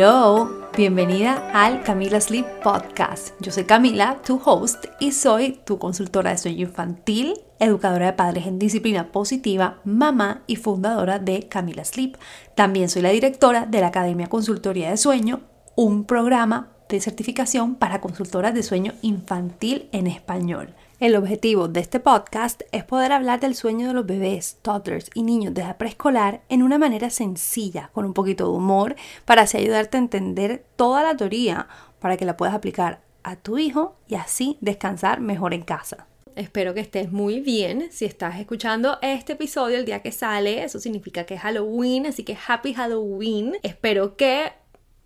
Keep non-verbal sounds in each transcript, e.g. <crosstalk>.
Hello, bienvenida al Camila Sleep Podcast. Yo soy Camila, tu host, y soy tu consultora de sueño infantil, educadora de padres en disciplina positiva, mamá y fundadora de Camila Sleep. También soy la directora de la Academia Consultoría de Sueño, un programa de certificación para consultoras de sueño infantil en español. El objetivo de este podcast es poder hablar del sueño de los bebés, toddlers y niños de edad preescolar en una manera sencilla, con un poquito de humor, para así ayudarte a entender toda la teoría para que la puedas aplicar a tu hijo y así descansar mejor en casa. Espero que estés muy bien. Si estás escuchando este episodio el día que sale, eso significa que es Halloween, así que Happy Halloween. Espero que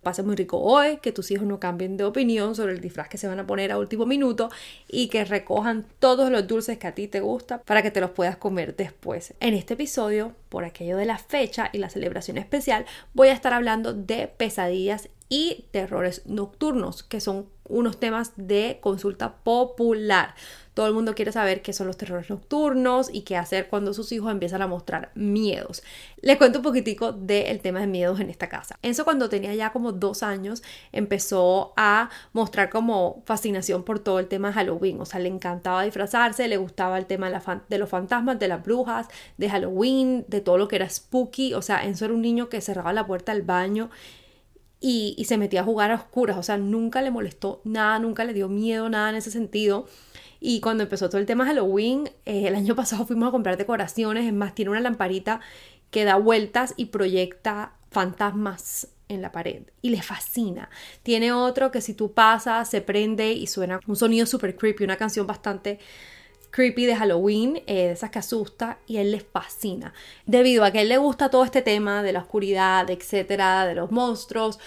pase muy rico hoy, que tus hijos no cambien de opinión sobre el disfraz que se van a poner a último minuto y que recojan todos los dulces que a ti te gustan para que te los puedas comer después. En este episodio, por aquello de la fecha y la celebración especial, voy a estar hablando de pesadillas y terrores nocturnos, que son unos temas de consulta popular. Todo el mundo quiere saber qué son los terrores nocturnos y qué hacer cuando sus hijos empiezan a mostrar miedos. Les cuento un poquitico del tema de miedos en esta casa. Enzo cuando tenía ya como dos años empezó a mostrar como fascinación por todo el tema de Halloween. O sea, le encantaba disfrazarse, le gustaba el tema de, los fantasmas, de las brujas, de Halloween, de todo lo que era spooky. O sea, Enzo era un niño que cerraba la puerta del baño y, se metía a jugar a oscuras, o sea, nunca le molestó nada, nunca le dio miedo, nada en ese sentido. Y cuando empezó todo el tema Halloween, eh, el año <laughs> pasado fuimos a comprar decoraciones, es más, tiene una lamparita que da vueltas y proyecta fantasmas en la pared y le fascina. Tiene otro que si tú pasas se prende y suena un sonido súper creepy, una canción bastante creepy de Halloween, eh, de esas que asusta, y a él le fascina. Debido a que a él le gusta todo este tema de la oscuridad, etcétera, de los monstruos,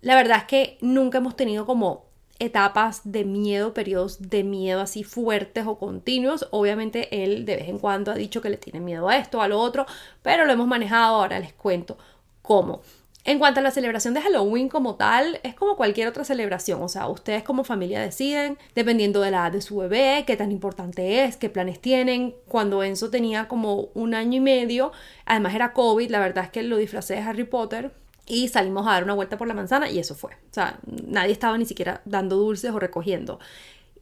la verdad es que nunca hemos tenido como etapas de miedo, periodos de miedo así fuertes o continuos. Obviamente él de vez en cuando ha dicho que le tiene miedo a esto, a lo otro, pero lo hemos manejado, ahora les cuento cómo. En cuanto a la celebración de Halloween como tal, es como cualquier otra celebración, o sea, ustedes como familia deciden, dependiendo de la edad de su bebé, qué tan importante es, qué planes tienen. Cuando Enzo tenía como un año y medio, además era COVID, la verdad es que lo disfracé de Harry Potter, y salimos a dar una vuelta por la manzana y eso fue. O sea, nadie estaba ni siquiera dando dulces o recogiendo.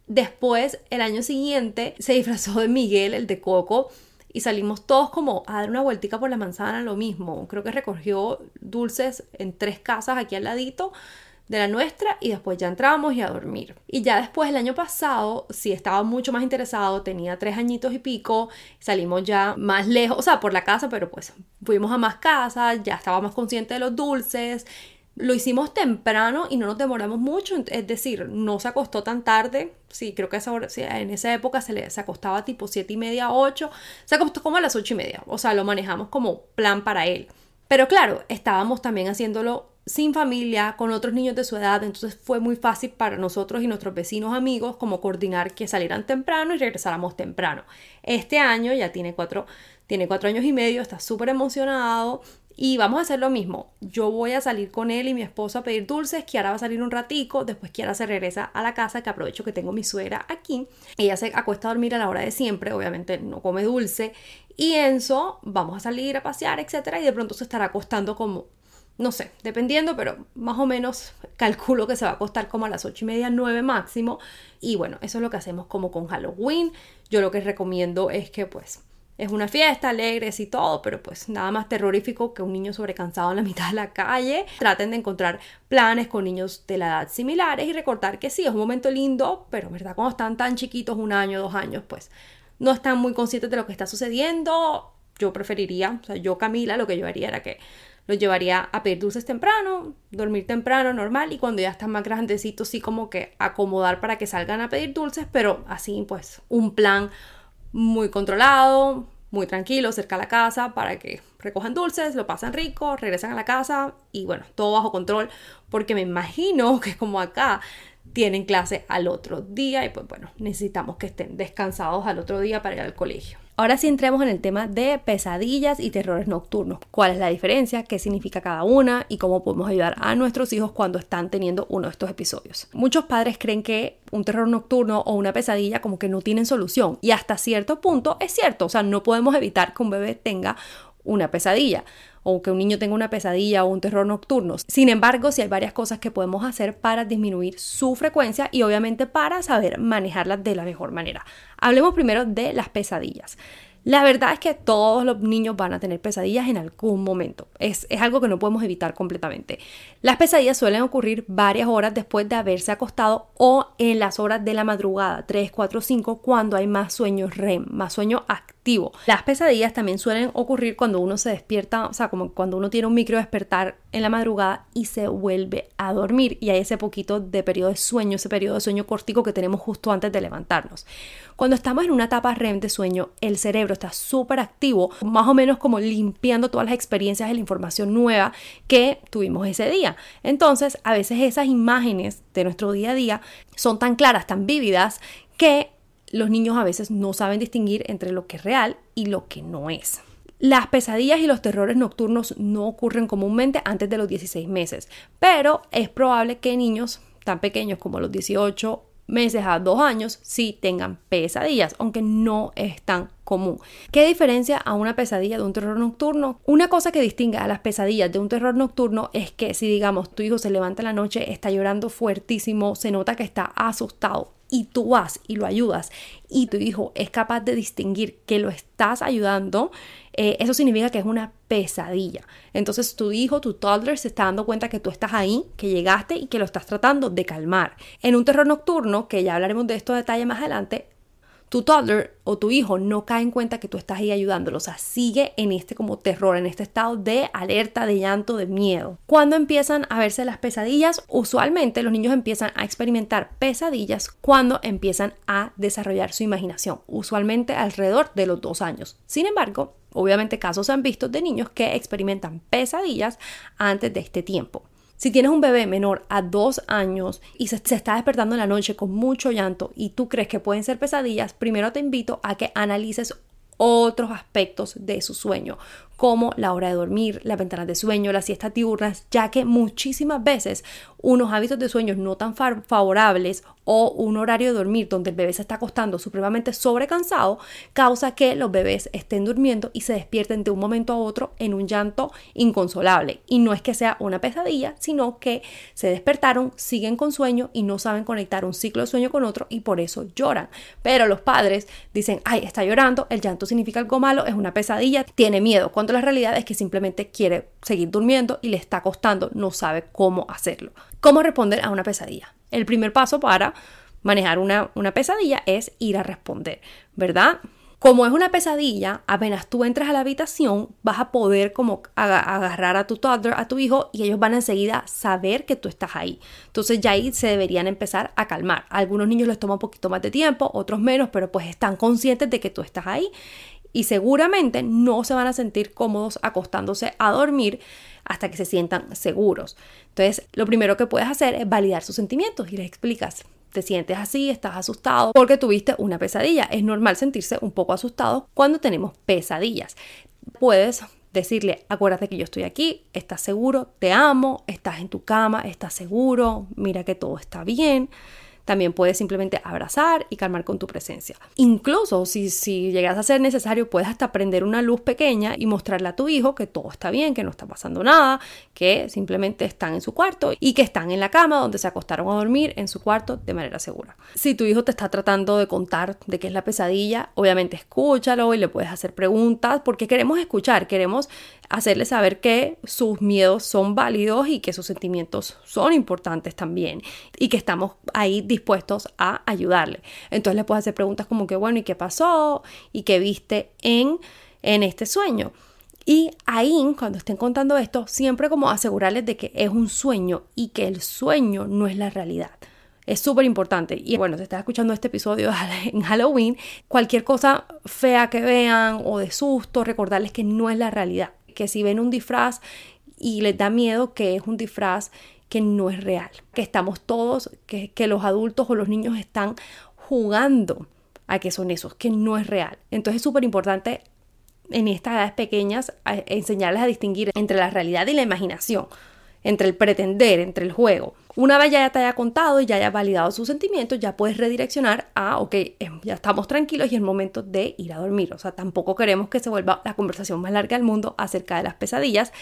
Después, el año siguiente, se disfrazó de Miguel, el de Coco, y salimos todos como a dar una vueltica por la manzana, lo mismo. Creo que recogió dulces en tres casas aquí al ladito de la nuestra y después ya entramos y a dormir. Y ya después el año pasado sí estaba mucho más interesado, tenía tres añitos y pico, salimos ya más lejos, o sea, por la casa, pero pues fuimos a más casas, ya estaba más consciente de los dulces. Lo hicimos temprano y no nos demoramos mucho, es decir, no se acostó tan tarde. Sí, creo que esa en esa época se, le, se acostaba tipo siete y media, 8. Se acostó como a las ocho y media. O sea, lo manejamos como plan para él. Pero claro, estábamos también haciéndolo sin familia, con otros niños de su edad, entonces fue muy fácil para nosotros y nuestros vecinos amigos como coordinar que salieran temprano y regresáramos temprano. Este año ya tiene cuatro, tiene cuatro años y medio, está súper emocionado y vamos a hacer lo mismo. Yo voy a salir con él y mi esposa a pedir dulces, Kiara va a salir un ratico, después Kiara se regresa a la casa, que aprovecho que tengo mi suegra aquí. Ella se acuesta a dormir a la hora de siempre, obviamente no come dulce. Y Enzo, vamos a salir a pasear, etcétera, y de pronto se estará acostando como no sé, dependiendo, pero más o menos <laughs> calculo que se va a costar como a las 8 y media, 9 máximo. Y bueno, eso es lo que hacemos como con Halloween. Yo lo que recomiendo es que pues es una fiesta, alegres y todo, pero pues nada más terrorífico que un niño sobrecansado en la <laughs> mitad de la calle. Traten de encontrar planes con niños de la edad similares y recordar que sí, es un momento lindo, pero verdad, cuando están tan chiquitos, un año, dos años, pues no están muy conscientes de lo que está sucediendo. Yo preferiría, o sea, yo Camila, lo que yo haría era que los llevaría a pedir dulces temprano, dormir temprano, normal, y cuando ya están más grandecitos, sí como que acomodar para que salgan a pedir dulces, pero así pues un plan muy controlado, muy tranquilo, cerca de la casa, para que recojan dulces, lo pasan rico, regresan a la casa y bueno, todo bajo control, porque me imagino <laughs> que como acá tienen clase al otro día y pues bueno, necesitamos que estén descansados al otro día para ir al colegio. Ahora sí entremos en el tema de pesadillas y terrores nocturnos. ¿Cuál es la diferencia? ¿Qué significa cada una? Y cómo podemos ayudar a nuestros hijos cuando están teniendo uno de estos episodios. Muchos padres creen que un terror nocturno o una pesadilla como que no tienen solución. Y hasta cierto punto es cierto. O sea, no podemos evitar que un bebé tenga una pesadilla o que un niño tenga una pesadilla o un terror nocturno. Sin embargo, sí hay varias cosas que podemos hacer para disminuir su frecuencia y obviamente para saber manejarlas de la mejor manera. Hablemos primero de las pesadillas. La verdad es que todos los niños van a tener pesadillas en algún momento. Es, es, algo que no podemos evitar completamente. Las pesadillas suelen ocurrir varias horas después de haberse acostado o en las horas de la madrugada, 3, 4, 5, cuando hay más sueño REM, más sueño activo. Las pesadillas también suelen ocurrir cuando uno se despierta, o sea, como cuando uno tiene un micro despertar en la madrugada y se vuelve a dormir y hay ese poquito de periodo de sueño, ese periodo de sueño cortico que tenemos justo antes de levantarnos. Cuando estamos en una etapa REM de sueño, el cerebro está súper activo, más o menos como limpiando todas las experiencias y la información nueva que tuvimos ese día. Entonces, a veces esas imágenes de nuestro día a día son tan claras, tan vívidas, que los niños a veces no saben distinguir entre lo que es real y lo que no es. Las pesadillas y los terrores nocturnos no ocurren comúnmente antes de los 16 meses, pero es probable que niños tan pequeños como los 18 meses a dos años sí tengan pesadillas, aunque no es tan común. ¿Qué diferencia a una pesadilla de un terror nocturno? Una cosa que distingue a las pesadillas de un terror nocturno es que si digamos tu hijo se levanta en la noche, está llorando fuertísimo, se nota que está asustado y tú vas y lo ayudas y tu hijo es capaz de distinguir que lo estás ayudando, eh, eso significa que es una pesadilla. Entonces tu hijo, tu toddler, se está dando cuenta que tú estás ahí, que llegaste y que lo estás tratando de calmar. En un terror nocturno, que ya hablaremos de esto detalle más adelante, tu toddler o tu hijo no cae en cuenta que tú estás ahí ayudándolo, o sea, sigue en este como terror, en este estado de alerta, de llanto, de miedo. Cuando empiezan a verse las pesadillas, usualmente los niños empiezan a experimentar pesadillas cuando empiezan a desarrollar su imaginación, usualmente alrededor de los dos años. Sin embargo, obviamente casos se han visto de niños que experimentan pesadillas antes de este tiempo. Si tienes un bebé menor a dos años y se, está despertando en la noche con mucho llanto y tú crees que pueden ser pesadillas, primero te invito a que analices otros aspectos de su sueño, como la hora de dormir, las ventanas de sueño, las siestas diurnas, ya que muchísimas veces unos hábitos de sueño no tan favorables o un horario de dormir donde el bebé se está acostando supremamente sobrecansado causa que los bebés estén durmiendo y se despierten de un momento a otro en un llanto inconsolable. Y no es que sea una pesadilla, sino que se despertaron, siguen con sueño y no saben conectar un ciclo de sueño con otro y por eso lloran. Pero los padres dicen, ay, está llorando, el llanto significa algo malo, es una pesadilla, tiene miedo, cuando la realidad es que simplemente quiere seguir durmiendo y le está costando, no sabe cómo hacerlo. ¿Cómo responder a una pesadilla? El primer paso para manejar una, una pesadilla es ir a responder, ¿verdad? Como es una pesadilla, apenas tú entras a la habitación, vas a poder como agarrar a tu toddler, a tu hijo, y ellos van a enseguida saber que tú estás ahí. Entonces ya ahí se deberían empezar a calmar. algunos niños les toma un poquito más de tiempo, otros menos, pero pues están conscientes de que tú estás ahí y seguramente no se van a sentir cómodos acostándose a dormir hasta que se sientan seguros. Entonces, lo primero que puedes hacer es validar sus sentimientos y les explicas. Te sientes así, estás asustado porque tuviste una pesadilla. Es normal sentirse un poco asustado cuando tenemos pesadillas. Puedes decirle, acuérdate que yo estoy aquí, estás seguro, te amo, estás en tu cama, estás seguro, mira que todo está bien. También puedes simplemente abrazar y calmar con tu presencia. Incluso si, si llegas a ser necesario, puedes hasta prender una luz pequeña y mostrarle a tu hijo que todo está bien, que no está pasando nada, que simplemente están en su cuarto y que están en la cama donde se acostaron a dormir en su cuarto de manera segura. Si tu hijo te está tratando de contar de qué es la pesadilla, obviamente escúchalo y le puedes hacer preguntas porque queremos escuchar, queremos hacerle saber que sus miedos son válidos y que sus sentimientos son importantes también y que estamos ahí dispuestos a ayudarle. Entonces le puedes hacer preguntas como que, bueno, ¿y qué pasó? ¿Y qué viste en, en este sueño? Y ahí, cuando estén contando esto, siempre como asegurarles de que es un sueño y que el sueño no es la realidad. Es súper importante. Y bueno, si estás escuchando este episodio <laughs> en Halloween, cualquier cosa fea que vean o de susto, recordarles que no es la realidad que si ven un disfraz y les da miedo que es un disfraz que no es real, que estamos todos, que, los adultos o los niños están jugando a que son esos, que no es real. Entonces es súper importante en estas edades pequeñas enseñarles a distinguir entre la realidad y la imaginación, entre el pretender, entre el juego. Una vez ya te haya contado y ya haya validado sus sentimientos, ya puedes redireccionar a, ok, em, ya estamos tranquilos y es momento de ir a dormir. O sea, tampoco queremos que se vuelva la conversación más larga del mundo acerca de las pesadillas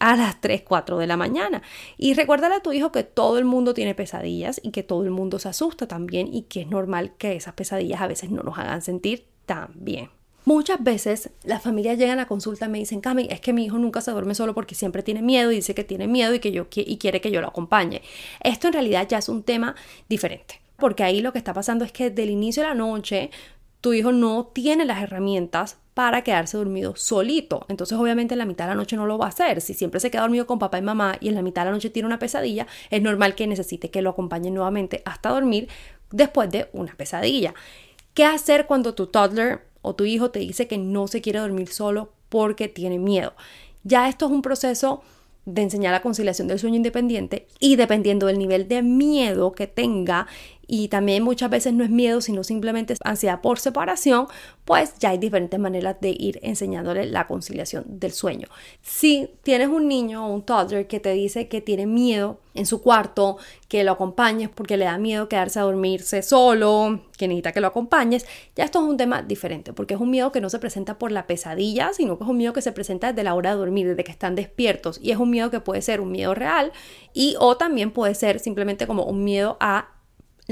a las 3, 4 de la mañana. Y recuérdale a tu hijo que todo el mundo tiene pesadillas y que todo el mundo se asusta también y que es normal que esas pesadillas a veces no nos hagan sentir tan bien. Muchas veces las familias llegan a consulta y me dicen, Cami, es que mi hijo nunca se duerme solo porque siempre tiene miedo y dice que tiene miedo y que yo y quiere que yo lo acompañe. Esto en realidad ya es un tema diferente, porque ahí lo que está pasando es que desde el inicio de la noche tu hijo no tiene las herramientas para quedarse dormido solito. Entonces, obviamente, en la mitad de la noche no lo va a hacer. Si siempre se queda dormido con papá y mamá y en la mitad de la noche tiene una pesadilla, es normal que necesite que lo acompañen nuevamente hasta dormir después de una pesadilla. ¿Qué hacer cuando tu toddler o tu hijo te dice que no se quiere dormir solo porque tiene miedo. Ya esto es un proceso de enseñar la conciliación del sueño independiente y dependiendo del nivel de miedo que tenga y también muchas veces no es miedo, sino simplemente ansiedad por separación, pues ya hay diferentes maneras de ir enseñándole la conciliación del sueño. Si tienes un niño o un toddler que te dice que tiene miedo en su cuarto, que lo acompañes porque le da miedo quedarse a dormirse solo, que necesita que lo acompañes, ya esto es un tema diferente, porque es un miedo que no se presenta por la pesadilla, sino que es un miedo que se presenta desde la hora de dormir, desde que están despiertos, y es un miedo que puede ser un miedo real y o también puede ser simplemente como un miedo a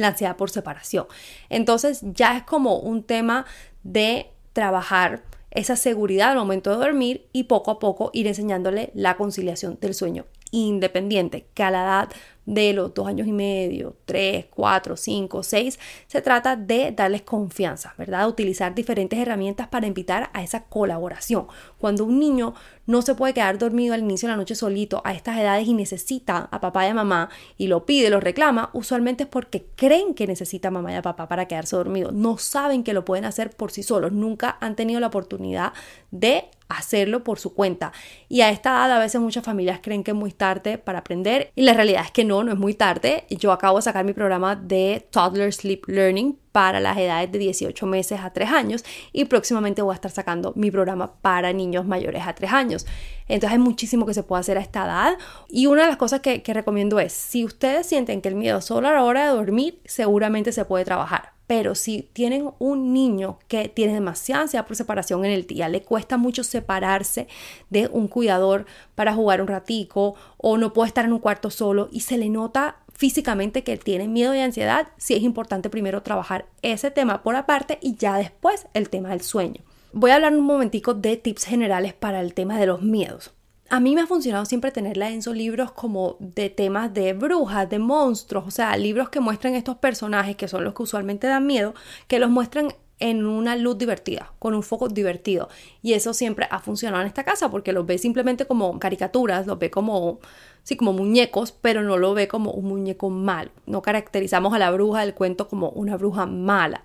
la ansiedad por separación. Entonces ya es como un tema de trabajar esa seguridad al momento de dormir y poco a poco ir enseñándole la conciliación del sueño independiente, que a la edad de los dos años y medio, tres, cuatro, cinco, seis, se trata de darles confianza, ¿verdad? Utilizar diferentes herramientas para invitar a esa colaboración. Cuando un niño no se puede quedar dormido al inicio de la noche solito a estas edades y necesita a papá y a mamá y lo pide, lo reclama, usualmente es porque creen que necesita a mamá y a papá para quedarse dormido. No saben que lo pueden hacer por sí solos, nunca han tenido la oportunidad de hacerlo por su cuenta. Y a esta edad a veces muchas familias creen que es muy tarde para aprender y la realidad es que no, no es muy tarde. Yo acabo de sacar mi programa de Toddler Sleep Learning para las edades de 18 meses a 3 años y próximamente voy a estar sacando mi programa para niños mayores a 3 años. Entonces hay muchísimo que se puede hacer a esta edad y una de las cosas que, que recomiendo es, si ustedes sienten que el miedo solo a la hora de dormir, seguramente se puede trabajar pero si tienen un niño que tiene demasiada ansiedad por separación en el día, le cuesta mucho separarse de un cuidador para jugar un ratico o no puede estar en un cuarto solo y se le nota físicamente que tiene miedo y ansiedad, sí es importante primero trabajar ese tema por aparte y ya después el tema del sueño. Voy a hablar un momentico de tips generales para el tema de los miedos. A mí me ha funcionado siempre tenerla en esos libros como de temas de brujas, de monstruos, o sea, libros que muestran estos personajes que son los que usualmente dan miedo, que los muestran en una luz divertida, con un foco divertido. Y eso siempre ha funcionado en esta casa porque los ve simplemente como caricaturas, los ve como, sí, como muñecos, pero no lo ve como un muñeco malo. No caracterizamos a la bruja del cuento como una bruja mala.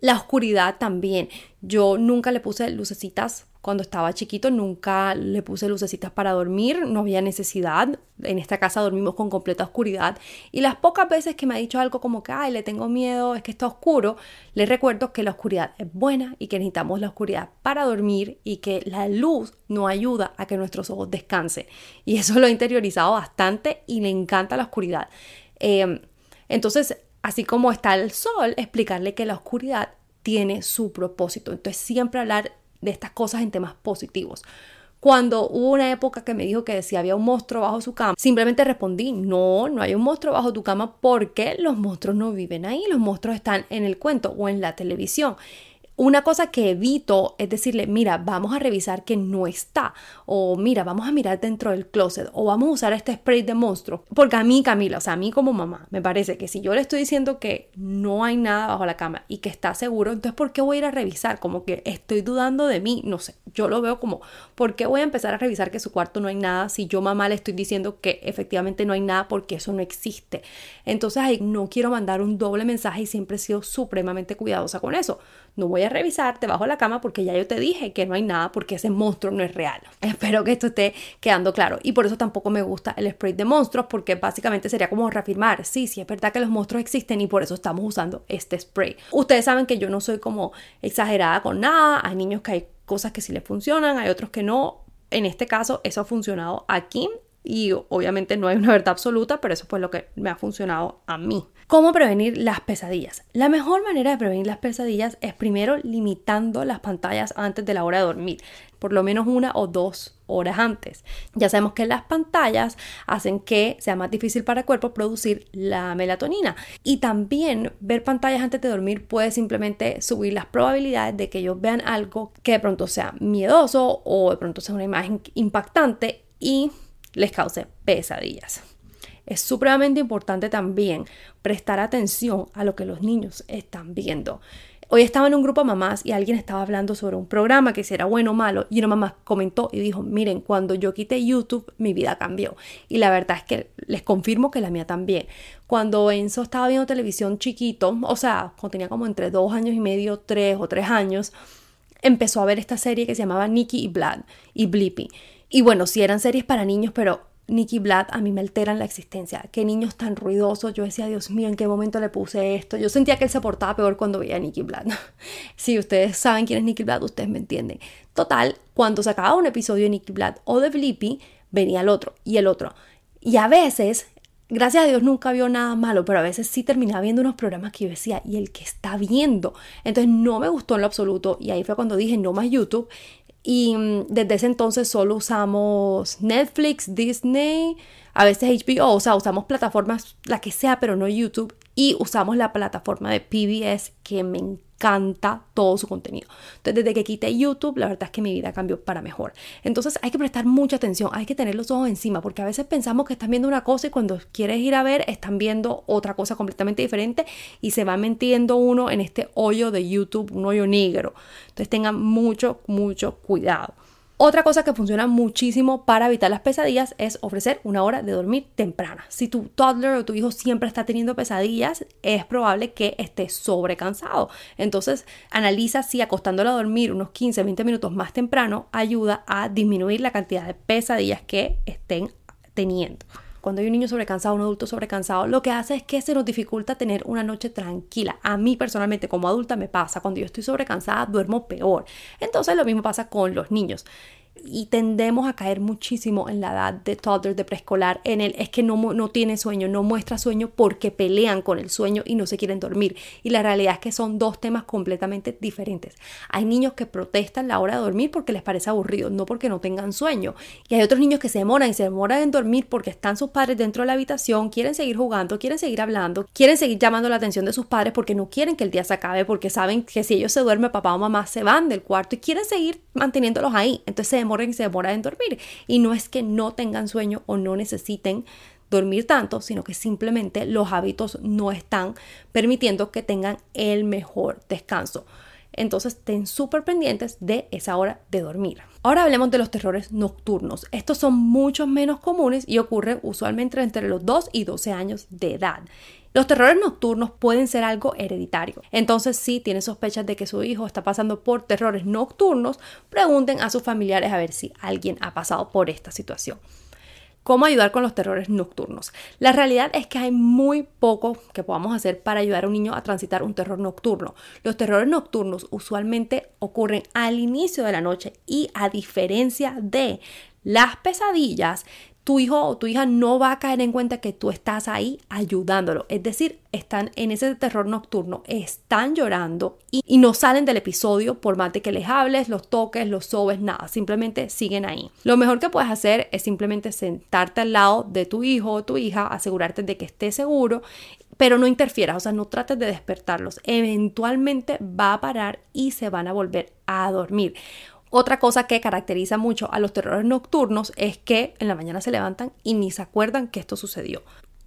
La oscuridad también. Yo nunca le puse lucecitas cuando estaba chiquito nunca le puse lucecitas para dormir, no había necesidad. En esta casa dormimos con completa oscuridad. Y las pocas veces que me ha dicho algo como que, ay, le tengo miedo, es que está oscuro, le recuerdo que la oscuridad es buena y que necesitamos la oscuridad para dormir y que la luz no ayuda a que nuestros ojos descansen. Y eso lo he interiorizado bastante y le encanta la oscuridad. Em, entonces, así como está el sol, explicarle que la oscuridad tiene su propósito. Entonces, siempre hablar de estas cosas en temas positivos. Cuando hubo una época que me dijo que si había un monstruo bajo su cama, simplemente respondí, no, no hay un monstruo bajo tu cama porque los monstruos no viven ahí, los monstruos están en el cuento o en la televisión. Una cosa que evito es decirle, mira, vamos a revisar que no está, o mira, vamos a mirar dentro del closet, o vamos a usar este spray de monstruo. Porque a mí, Camila, o sea, a mí como mamá, me parece que si yo le estoy diciendo que no hay nada bajo la cama y que está seguro, entonces ¿por qué voy a ir a revisar? Como que estoy dudando de mí, no sé, yo lo veo como, ¿por qué voy a empezar a revisar que su cuarto no hay nada si yo mamá le estoy diciendo que efectivamente no hay nada porque eso no existe? Entonces ahí no quiero mandar un doble mensaje y siempre he sido supremamente cuidadosa con eso. No voy a revisar debajo de la cama porque ya yo te dije que no hay nada porque ese monstruo no es real. <laughs> Espero que esto esté quedando claro. Y por eso tampoco me gusta el spray de monstruos porque básicamente sería como reafirmar, sí, sí es verdad que los monstruos existen y por eso estamos usando este spray. Ustedes saben que yo no soy como exagerada con nada. Hay niños que hay cosas que sí les funcionan, hay otros que no. En este caso, eso ha funcionado aquí y obviamente no hay una verdad absoluta, pero eso fue lo que me ha funcionado a mí. ¿Cómo prevenir las pesadillas? La mejor manera de prevenir las pesadillas es primero limitando las pantallas antes de la hora de dormir, por lo menos una o dos horas antes. Ya sabemos que las pantallas hacen que sea más difícil para el cuerpo producir la melatonina y también ver pantallas antes de dormir puede simplemente subir las probabilidades de que ellos vean algo que de pronto sea miedoso o de pronto sea una imagen impactante y les cause pesadillas. Es supremamente importante también prestar atención a lo que los niños están viendo. Hoy estaba en un grupo de mamás y alguien estaba hablando sobre un programa que si era bueno o malo y una mamá comentó y dijo, miren, cuando yo quité YouTube mi vida cambió. Y la verdad es que les confirmo que la mía también. Cuando Enzo estaba viendo televisión chiquito, o sea, cuando tenía como entre dos años y medio, tres o tres años, empezó a ver esta serie que se llamaba Nicky y Blood y Blippi. Y bueno, sí eran series para niños, pero Nicky Blood a mí me alteran la existencia. Qué niños tan ruidosos. Yo decía, Dios mío, ¿en qué momento le puse esto? Yo sentía que él se portaba peor cuando veía a Nicky Blood. <laughs> si ustedes saben quién es Nicky Blood, ustedes me entienden. Total, cuando se acababa un episodio de Nicky Blood o de Blippi, venía el otro y el otro. Y a veces, gracias a Dios nunca vio nada malo, pero a veces sí terminaba viendo unos programas que yo decía, ¿y el que está viendo? Entonces no me gustó en lo absoluto y ahí fue cuando dije, no más YouTube. Y mm, desde ese entonces solo usamos Netflix, Disney, a veces HBO, o sea, usamos plataformas, la que sea, pero no YouTube. Y usamos la plataforma de PBS que me encanta todo su contenido. Entonces, desde que quité YouTube, la verdad es que mi vida cambió para mejor. Entonces, hay que prestar mucha atención, hay que tener los ojos encima, porque a veces pensamos que están viendo una cosa y cuando quieres ir a ver, están viendo otra cosa completamente diferente y se va metiendo uno en este hoyo de YouTube, un hoyo negro. Entonces, tengan mucho, mucho cuidado. Otra cosa que funciona muchísimo para evitar las pesadillas es ofrecer una hora de dormir temprana. Si tu toddler o tu hijo siempre está teniendo pesadillas, es probable que esté sobrecansado. Entonces, analiza si acostándolo a dormir unos 15, 20 minutos más temprano ayuda a disminuir la cantidad de pesadillas que estén teniendo cuando hay un niño sobrecansado, un adulto sobrecansado, lo que hace es que se nos dificulta tener una noche tranquila. A mí personalmente como adulta me pasa, cuando yo estoy sobrecansada duermo peor. Entonces lo mismo pasa con los niños y tendemos a caer muchísimo en la edad de toddler, de preescolar, en el es que no, no tiene sueño, no muestra sueño porque pelean con el sueño y no se quieren dormir. Y la realidad es que son dos temas completamente diferentes. Hay niños que protestan la hora de dormir porque les parece aburrido, no porque no tengan sueño. Y hay otros niños que se demoran y se demoran en dormir porque están sus padres dentro de la habitación, quieren seguir jugando, quieren seguir hablando, quieren seguir llamando la atención de sus padres porque no quieren que el día se acabe, porque saben que si ellos se duermen, papá o mamá se van del cuarto y quieren seguir manteniéndolos ahí. Entonces se se demoran en dormir. Y no es que no tengan sueño o no necesiten dormir tanto, sino que simplemente los hábitos no están permitiendo que tengan el mejor descanso. Entonces, estén súper pendientes de esa hora de dormir. Ahora hablemos de los terrores nocturnos. Estos son mucho menos comunes y ocurren usualmente entre los 2 y 12 años de edad. Los terrores nocturnos pueden ser algo hereditario. Entonces, si tienen sospechas de que su hijo está pasando por terrores nocturnos, pregunten a sus familiares a ver si alguien ha pasado por esta situación. ¿Cómo ayudar con los terrores nocturnos? La realidad es que hay muy poco que podamos hacer para ayudar a un niño a transitar un terror nocturno. Los terrores nocturnos usualmente ocurren al inicio de la noche y a diferencia de las pesadillas, tu hijo o tu hija no va a caer en cuenta que tú estás ahí ayudándolo. Es decir, están en ese terror nocturno, están llorando y, no salen del episodio por más de que les hables, los toques, los sobes, nada, simplemente siguen ahí. Lo mejor que puedes hacer es simplemente sentarte al lado de tu hijo o tu hija, asegurarte de que esté seguro pero no interfieras, o sea, no trates de despertarlos. Eventualmente va a parar y se van a volver a dormir. Otra cosa que caracteriza mucho a los terrores nocturnos es que en la mañana se levantan y ni se acuerdan que esto sucedió.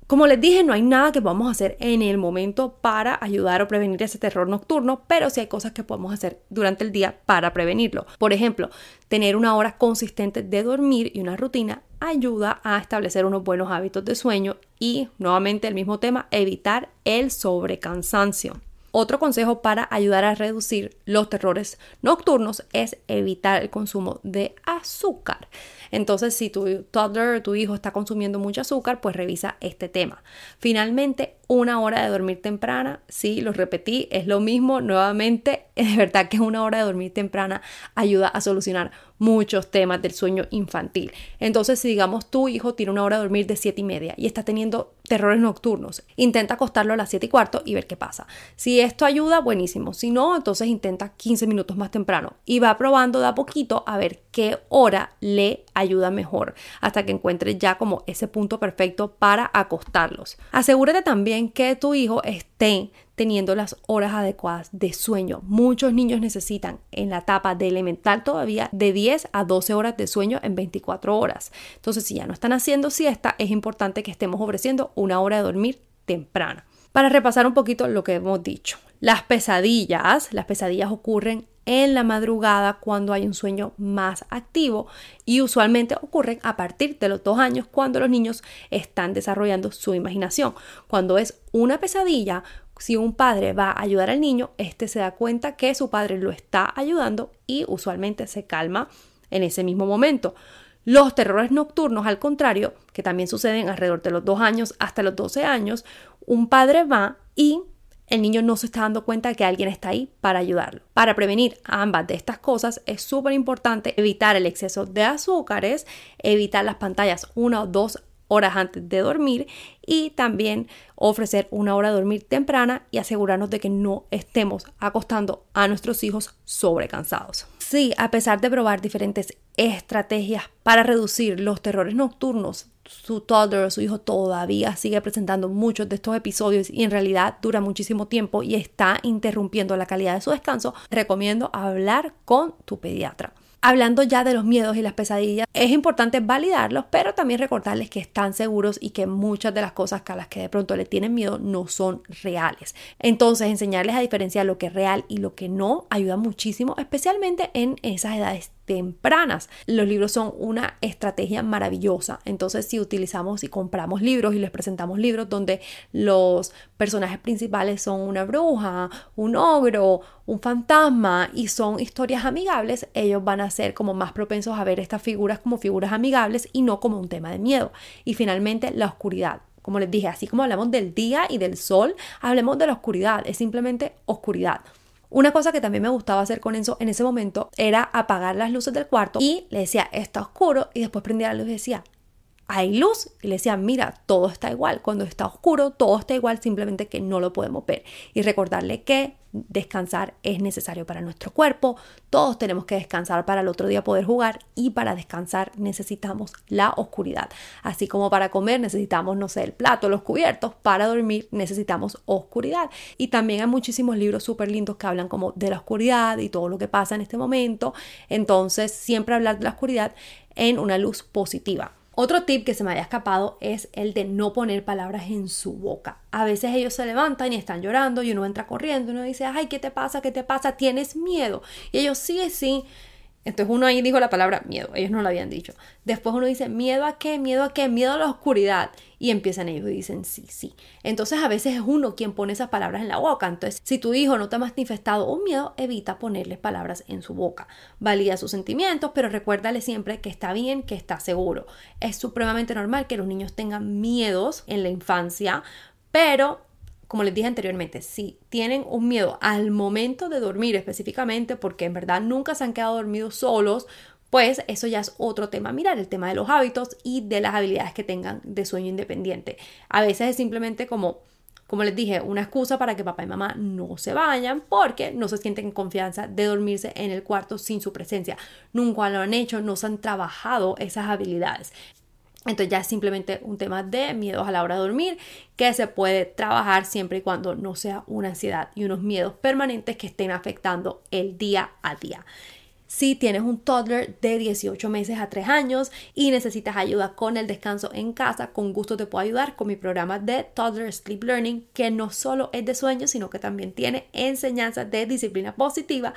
Como les dije, no hay nada que podamos hacer en el momento para ayudar o prevenir ese terror nocturno, pero sí hay cosas que podemos hacer durante el día para prevenirlo. Por ejemplo, tener una hora consistente de dormir y una rutina ayuda a establecer unos buenos hábitos de sueño y, nuevamente el mismo tema, evitar el sobrecansancio. Otro consejo para ayudar a reducir los terrores nocturnos es evitar el consumo de azúcar. Entonces, si tu toddler o tu hijo está consumiendo mucho azúcar, pues revisa este tema. Finalmente, una hora de dormir temprana. Sí, lo repetí, es lo mismo nuevamente. <laughs> Es verdad que una hora de dormir temprana ayuda a solucionar muchos temas del sueño infantil. Entonces, si digamos tu hijo tiene una hora de dormir de 7 y media y está teniendo terrores nocturnos, intenta acostarlo a las 7 y cuarto y ver qué pasa. Si esto ayuda, buenísimo. Si no, entonces intenta 15 minutos más temprano y va probando de a poquito a ver qué hora le ayuda mejor hasta que encuentre ya como ese punto perfecto para acostarlos. Asegúrate también que tu hijo esté teniendo las horas adecuadas de sueño. Muchos niños necesitan en la etapa de elemental todavía de 10 a 12 horas de sueño en 24 horas. Entonces, si ya no están haciendo siesta, es importante que estemos ofreciendo una hora de dormir temprana. Para repasar un poquito lo que hemos dicho. Las pesadillas, las pesadillas ocurren en la madrugada cuando hay un sueño más activo y usualmente ocurren a partir de los dos años cuando los niños están desarrollando su imaginación. Cuando es una pesadilla, si un padre va a ayudar al niño, este se da cuenta que su padre lo está ayudando y usualmente se calma en ese mismo momento. Los terrores nocturnos, al contrario, que también suceden alrededor de los dos años hasta los 12 años, un padre va y el niño no se está dando cuenta que alguien está ahí para ayudarlo. Para prevenir ambas de estas cosas es súper importante evitar el exceso de azúcares, evitar las pantallas una o dos horas antes de dormir y también ofrecer una hora de dormir temprana y asegurarnos de que no estemos acostando a nuestros hijos sobrecansados. Sí, a pesar de probar diferentes estrategias para reducir los terrores nocturnos, su toddler o su hijo todavía sigue presentando muchos de estos episodios y en realidad dura muchísimo tiempo y está interrumpiendo la calidad de su descanso, recomiendo hablar con tu pediatra. Hablando ya de los miedos y las pesadillas, es importante validarlos, pero también recordarles que están seguros y que muchas de las cosas a las que de pronto le tienen miedo no son reales. Entonces, enseñarles a diferenciar lo que es real y lo que no ayuda muchísimo, especialmente en esas edades tempranas. Los libros son una estrategia maravillosa. Entonces, si utilizamos y compramos libros y les presentamos libros donde los personajes principales son una bruja, un ogro, un fantasma y son historias amigables, ellos van a ser como más propensos a ver estas figuras como figuras amigables y no como un tema de miedo. Y finalmente, la oscuridad. Como les dije, así como hablamos del día y del sol, hablemos de la oscuridad. Es simplemente oscuridad. Una cosa que también me gustaba hacer con Enzo en ese momento era apagar las luces del cuarto y le decía, está oscuro, y después prendía la luz y decía, hay luz y le decía, mira, todo está igual. Cuando está oscuro, todo está igual, simplemente que no lo podemos ver. Y recordarle que descansar es necesario para nuestro cuerpo. Todos tenemos que descansar para el otro día poder jugar y para descansar necesitamos la oscuridad. Así como para comer necesitamos, no sé, el plato, los cubiertos. Para dormir necesitamos oscuridad. Y también hay muchísimos libros súper lindos que hablan como de la oscuridad y todo lo que pasa en este momento. Entonces, siempre hablar de la oscuridad en una luz positiva. Otro tip que se me había escapado es el de no poner palabras en su boca. A veces ellos se levantan y están llorando y uno entra corriendo y uno dice, ay, ¿qué te pasa? ¿Qué te pasa? ¿Tienes miedo? Y ellos sí, sí. Entonces uno ahí dijo la palabra miedo, ellos no lo habían dicho. Después uno dice, ¿miedo a qué? ¿Miedo a qué? Miedo a la oscuridad. Y empiezan ellos y dicen, sí, sí. Entonces a veces es uno quien pone esas palabras en la boca. Entonces, si tu hijo no te ha manifestado un miedo, evita ponerle palabras en su boca. Valida sus sentimientos, pero recuérdale siempre que está bien, que está seguro. Es supremamente normal que los niños tengan miedos en la infancia, pero como les dije anteriormente, si tienen un miedo al momento de dormir específicamente, porque en verdad nunca se han quedado dormidos solos, pues eso ya es otro tema mirar, el tema de los hábitos y de las habilidades que tengan de sueño independiente. A veces es simplemente como, como les dije, una excusa para que papá y mamá no se vayan porque no se sienten en confianza de dormirse en el cuarto sin su presencia. Nunca lo han hecho, no se han trabajado esas habilidades. Entonces ya es simplemente un tema de miedos a la hora de dormir que se puede trabajar siempre y cuando no sea una ansiedad y unos miedos permanentes que estén afectando el día a día. Si tienes un toddler de 18 meses a 3 años y necesitas ayuda con el descanso en casa, con gusto te puedo ayudar con mi programa de Toddler Sleep Learning, que no solo es de sueño, sino que también tiene enseñanzas de disciplina positiva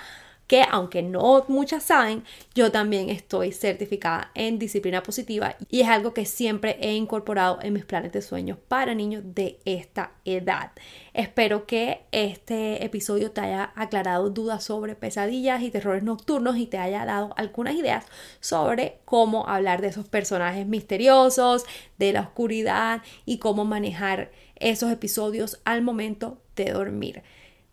que aunque no muchas saben, yo también estoy certificada en disciplina positiva y es algo que siempre he incorporado en mis planes de sueños para niños de esta edad. Espero que este episodio te haya aclarado dudas sobre pesadillas y terrores nocturnos y te haya dado algunas ideas sobre cómo hablar de esos personajes misteriosos, de la oscuridad y cómo manejar esos episodios al momento de dormir.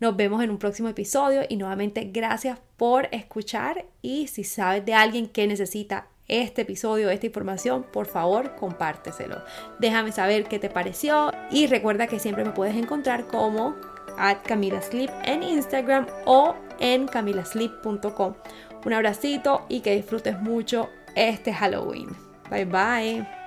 Nos vemos en un próximo episodio y nuevamente gracias por escuchar y si sabes de alguien que necesita este episodio, esta información, por favor compárteselo. Déjame saber qué te pareció y recuerda que siempre me puedes encontrar como at Camila Sleep en Instagram o en camilasleep.com. Un abracito y que disfrutes mucho este Halloween. Bye bye.